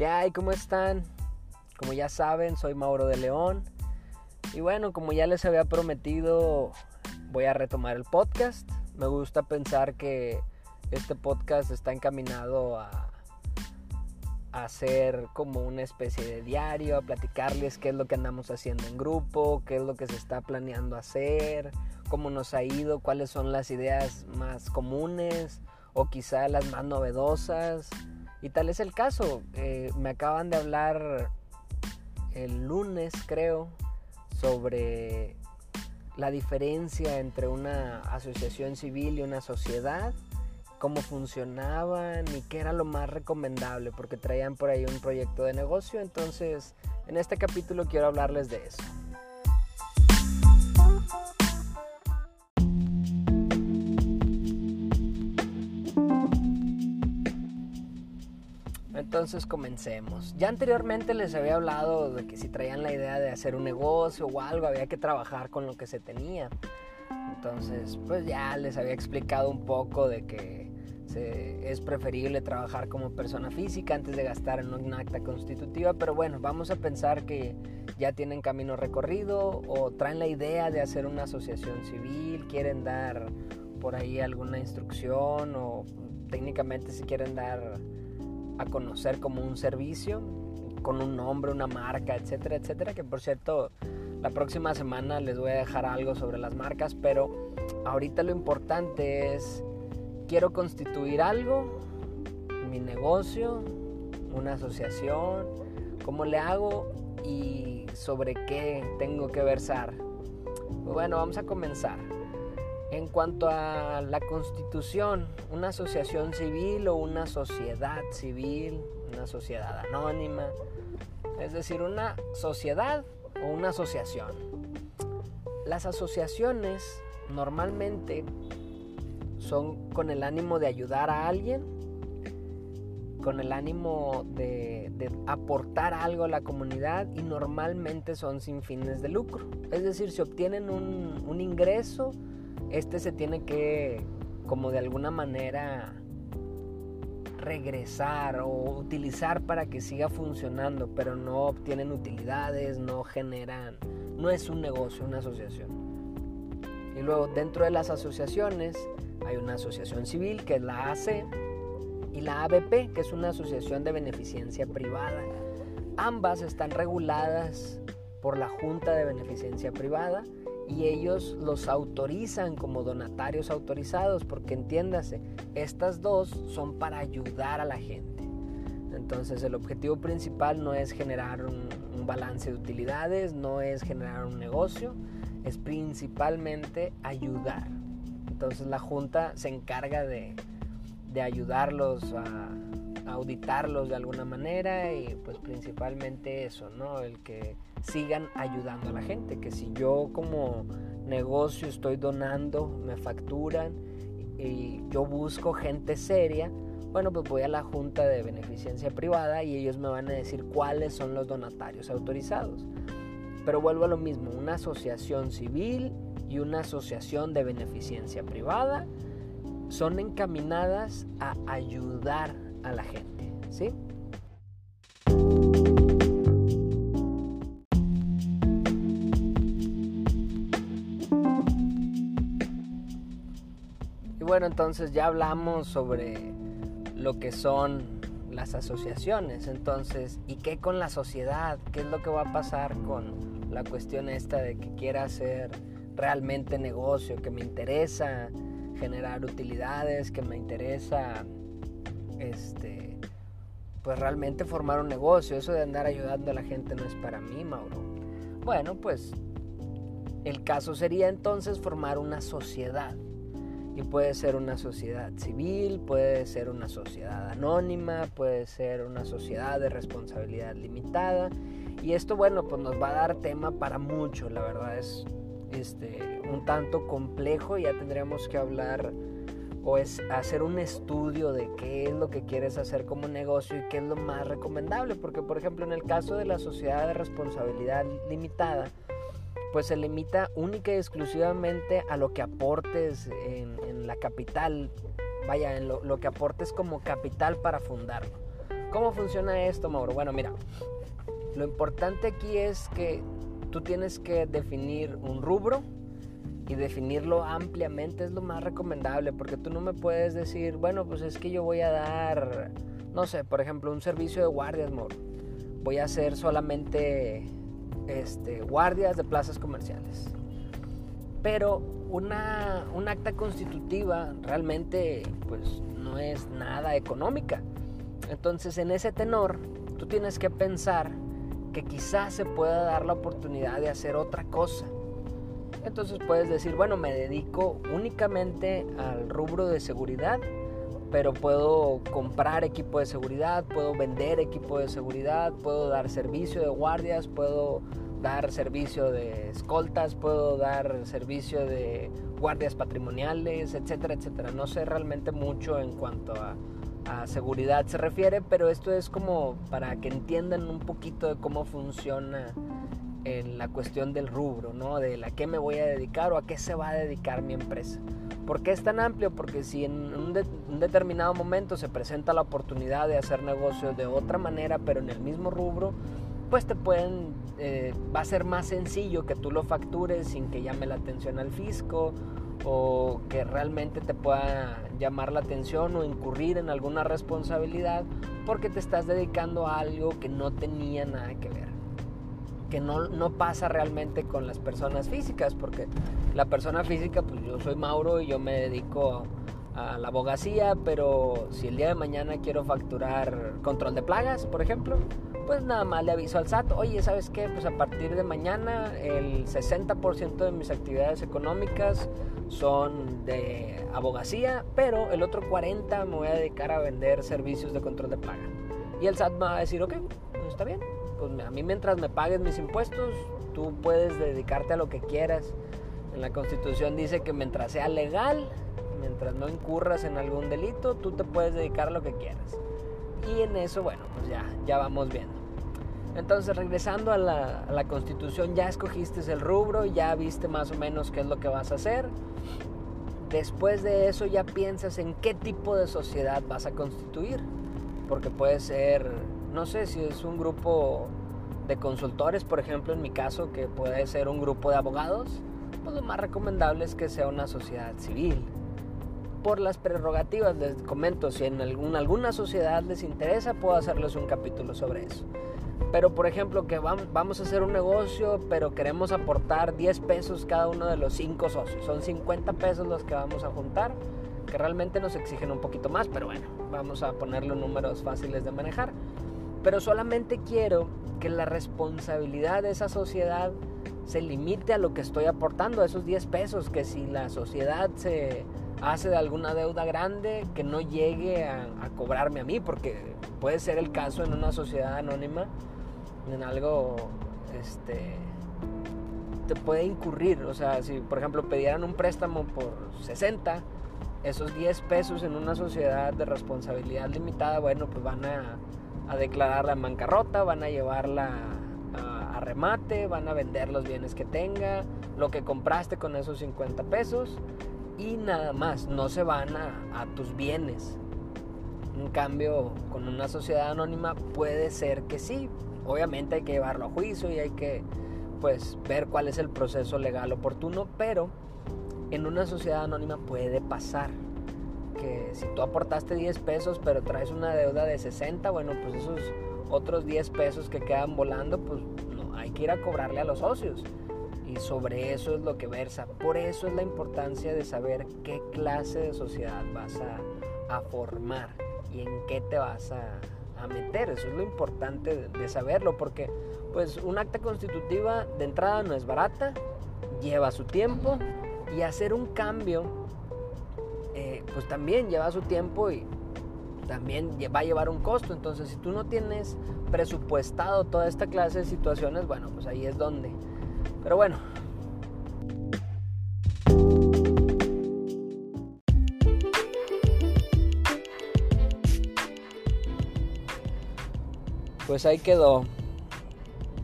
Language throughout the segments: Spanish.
¿Qué hay? ¿Cómo están? Como ya saben, soy Mauro de León. Y bueno, como ya les había prometido, voy a retomar el podcast. Me gusta pensar que este podcast está encaminado a, a hacer como una especie de diario, a platicarles qué es lo que andamos haciendo en grupo, qué es lo que se está planeando hacer, cómo nos ha ido, cuáles son las ideas más comunes o quizá las más novedosas y tal es el caso. Eh, me acaban de hablar el lunes, creo, sobre la diferencia entre una asociación civil y una sociedad, cómo funcionaban y qué era lo más recomendable, porque traían por ahí un proyecto de negocio. Entonces, en este capítulo quiero hablarles de eso. Entonces comencemos. Ya anteriormente les había hablado de que si traían la idea de hacer un negocio o algo, había que trabajar con lo que se tenía. Entonces, pues ya les había explicado un poco de que es preferible trabajar como persona física antes de gastar en un acta constitutiva, pero bueno, vamos a pensar que ya tienen camino recorrido o traen la idea de hacer una asociación civil, quieren dar por ahí alguna instrucción o técnicamente si quieren dar a conocer como un servicio con un nombre, una marca, etcétera, etcétera. Que por cierto, la próxima semana les voy a dejar algo sobre las marcas, pero ahorita lo importante es, quiero constituir algo, mi negocio, una asociación, cómo le hago y sobre qué tengo que versar. Bueno, vamos a comenzar. En cuanto a la constitución, una asociación civil o una sociedad civil, una sociedad anónima, es decir, una sociedad o una asociación. Las asociaciones normalmente son con el ánimo de ayudar a alguien, con el ánimo de, aportar algo a la comunidad y normalmente son sin fines de lucro. Es decir, si obtienen un ingreso, este se tiene que, como de alguna manera, regresar o utilizar para que siga funcionando, pero no obtienen utilidades, no generan, no es un negocio, una asociación. Y luego dentro de las asociaciones hay una asociación civil que es la AC y la ABP que es una asociación de beneficencia privada. Ambas están reguladas por la Junta de Beneficencia Privada y ellos los autorizan como donatarios autorizados, porque entiéndase, estas dos son para ayudar a la gente. Entonces el objetivo principal no es generar un, balance de utilidades, no es generar un negocio, es principalmente ayudar. Entonces la Junta se encarga de, de ayudarlos a, a auditarlos de alguna manera y pues principalmente eso, ¿no? El que sigan ayudando a la gente, que si yo como negocio estoy donando, me facturan y yo busco gente seria, bueno, pues voy a la Junta de Beneficencia Privada y ellos me van a decir cuáles son los donatarios autorizados. Pero vuelvo a lo mismo, una asociación civil y una asociación de beneficencia privada son encaminadas a ayudar a la gente, ¿sí? bueno, entonces ya hablamos sobre lo que son las asociaciones. Entonces, ¿y qué con la sociedad? ¿Qué es lo que va a pasar con la cuestión esta de que quiera hacer realmente negocio, que me interesa generar utilidades, que me interesa este pues realmente formar un negocio, eso de andar ayudando a la gente no es para mí, Mauro. Bueno, pues el caso sería entonces formar una sociedad y puede ser una sociedad civil, puede ser una sociedad anónima, puede ser una sociedad de responsabilidad limitada. Y esto, bueno, pues nos va a dar tema para mucho, la verdad es este, un tanto complejo, ya tendríamos que hablar o es hacer un estudio de qué es lo que quieres hacer como negocio y qué es lo más recomendable, porque por ejemplo en el caso de la sociedad de responsabilidad limitada, pues se limita única y exclusivamente a lo que aportes en, la capital, vaya, en lo, que aportes como capital para fundarlo. ¿Cómo funciona esto, Mauro? Bueno, mira, lo importante aquí es que tú tienes que definir un rubro y definirlo ampliamente es lo más recomendable porque tú no me puedes decir, bueno, pues es que yo voy a dar, no sé, por ejemplo, un servicio de guardias. Voy a hacer solamente este, guardias de plazas comerciales. Pero una, un acta constitutiva realmente pues no es nada económica. Entonces en ese tenor tú tienes que pensar que quizás se pueda dar la oportunidad de hacer otra cosa. Entonces puedes decir, bueno, me dedico únicamente al rubro de seguridad, pero puedo comprar equipo de seguridad, puedo vender equipo de seguridad, puedo dar servicio de guardias, puedo dar servicio de escoltas, puedo dar servicio de guardias patrimoniales, etcétera, etcétera. No sé realmente mucho en cuanto a, seguridad se refiere, pero esto es como para que entiendan un poquito de cómo funciona en la cuestión del rubro, ¿no? De la qué me voy a dedicar o a qué se va a dedicar mi empresa. ¿Por qué es tan amplio? Porque si en un, determinado momento se presenta la oportunidad de hacer negocios de otra manera, pero en el mismo rubro, pues te pueden, eh, va a ser más sencillo que tú lo factures sin que llame la atención al fisco o que realmente te pueda llamar la atención o incurrir en alguna responsabilidad porque te estás dedicando a algo que no tenía nada que ver que no, no pasa realmente con las personas físicas porque la persona física pues yo soy Mauro y yo me dedico a la abogacía pero si el día de mañana quiero facturar control de plagas por ejemplo pues nada más le aviso al SAT, oye, ¿sabes qué? Pues a partir de mañana el 60% de mis actividades económicas son de abogacía, pero el otro 40% me voy a dedicar a vender servicios de control de paga. Y el SAT me va a decir, ok, pues está bien, pues a mí mientras me pagues mis impuestos, tú puedes dedicarte a lo que quieras. En la Constitución dice que mientras sea legal, mientras no incurras en algún delito, tú te puedes dedicar a lo que quieras. Y en eso, bueno, pues ya, ya vamos viendo. Entonces, regresando a la, constitución, ya escogiste el rubro, ya viste más o menos qué es lo que vas a hacer. Después de eso ya piensas en qué tipo de sociedad vas a constituir. Porque puede ser, no sé, si es un grupo de consultores, por ejemplo, en mi caso, que puede ser un grupo de abogados, pues lo más recomendable es que sea una sociedad civil. Por las prerrogativas, les comento, si en alguna sociedad les interesa, puedo hacerles un capítulo sobre eso. Pero por ejemplo que vamos a hacer un negocio, pero queremos aportar 10 pesos cada uno de los 5 socios. Son 50 pesos los que vamos a juntar, que realmente nos exigen un poquito más, pero bueno, vamos a ponerle números fáciles de manejar. Pero solamente quiero que la responsabilidad de esa sociedad se limite a lo que estoy aportando, a esos 10 pesos, que si la sociedad se hace de alguna deuda grande, que no llegue a, cobrarme a mí, porque puede ser el caso en una sociedad anónima en algo, este, te puede incurrir. O sea, si por ejemplo pidieran un préstamo por 60, esos 10 pesos en una sociedad de responsabilidad limitada, bueno, pues van a, a declararla en bancarrota, van a llevarla a, remate, van a vender los bienes que tenga, lo que compraste con esos 50 pesos y nada más, no se van a, a tus bienes. En cambio, con una sociedad anónima puede ser que sí, Obviamente hay que llevarlo a juicio y hay que pues ver cuál es el proceso legal oportuno, pero en una sociedad anónima puede pasar que si tú aportaste 10 pesos pero traes una deuda de 60, bueno, pues esos otros 10 pesos que quedan volando, pues no, hay que ir a cobrarle a los socios. Y sobre eso es lo que versa. Por eso es la importancia de saber qué clase de sociedad vas a, a formar y en qué te vas a, a meter. Eso es lo importante de, saberlo, porque pues un acta constitutiva de entrada no es barata, lleva su tiempo y hacer un cambio pues también lleva su tiempo y también va a llevar un costo. Entonces si tú no tienes presupuestado toda esta clase de situaciones, bueno, pues ahí es donde. Pero bueno, Pues ahí quedó.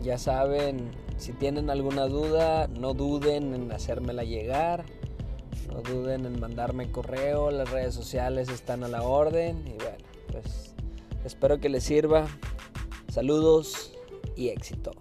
Ya saben, si tienen alguna duda, no duden en hacérmela llegar. No duden en mandarme correo, las redes sociales están a la orden. Y bueno, pues Espero que les sirva. Saludos y éxito.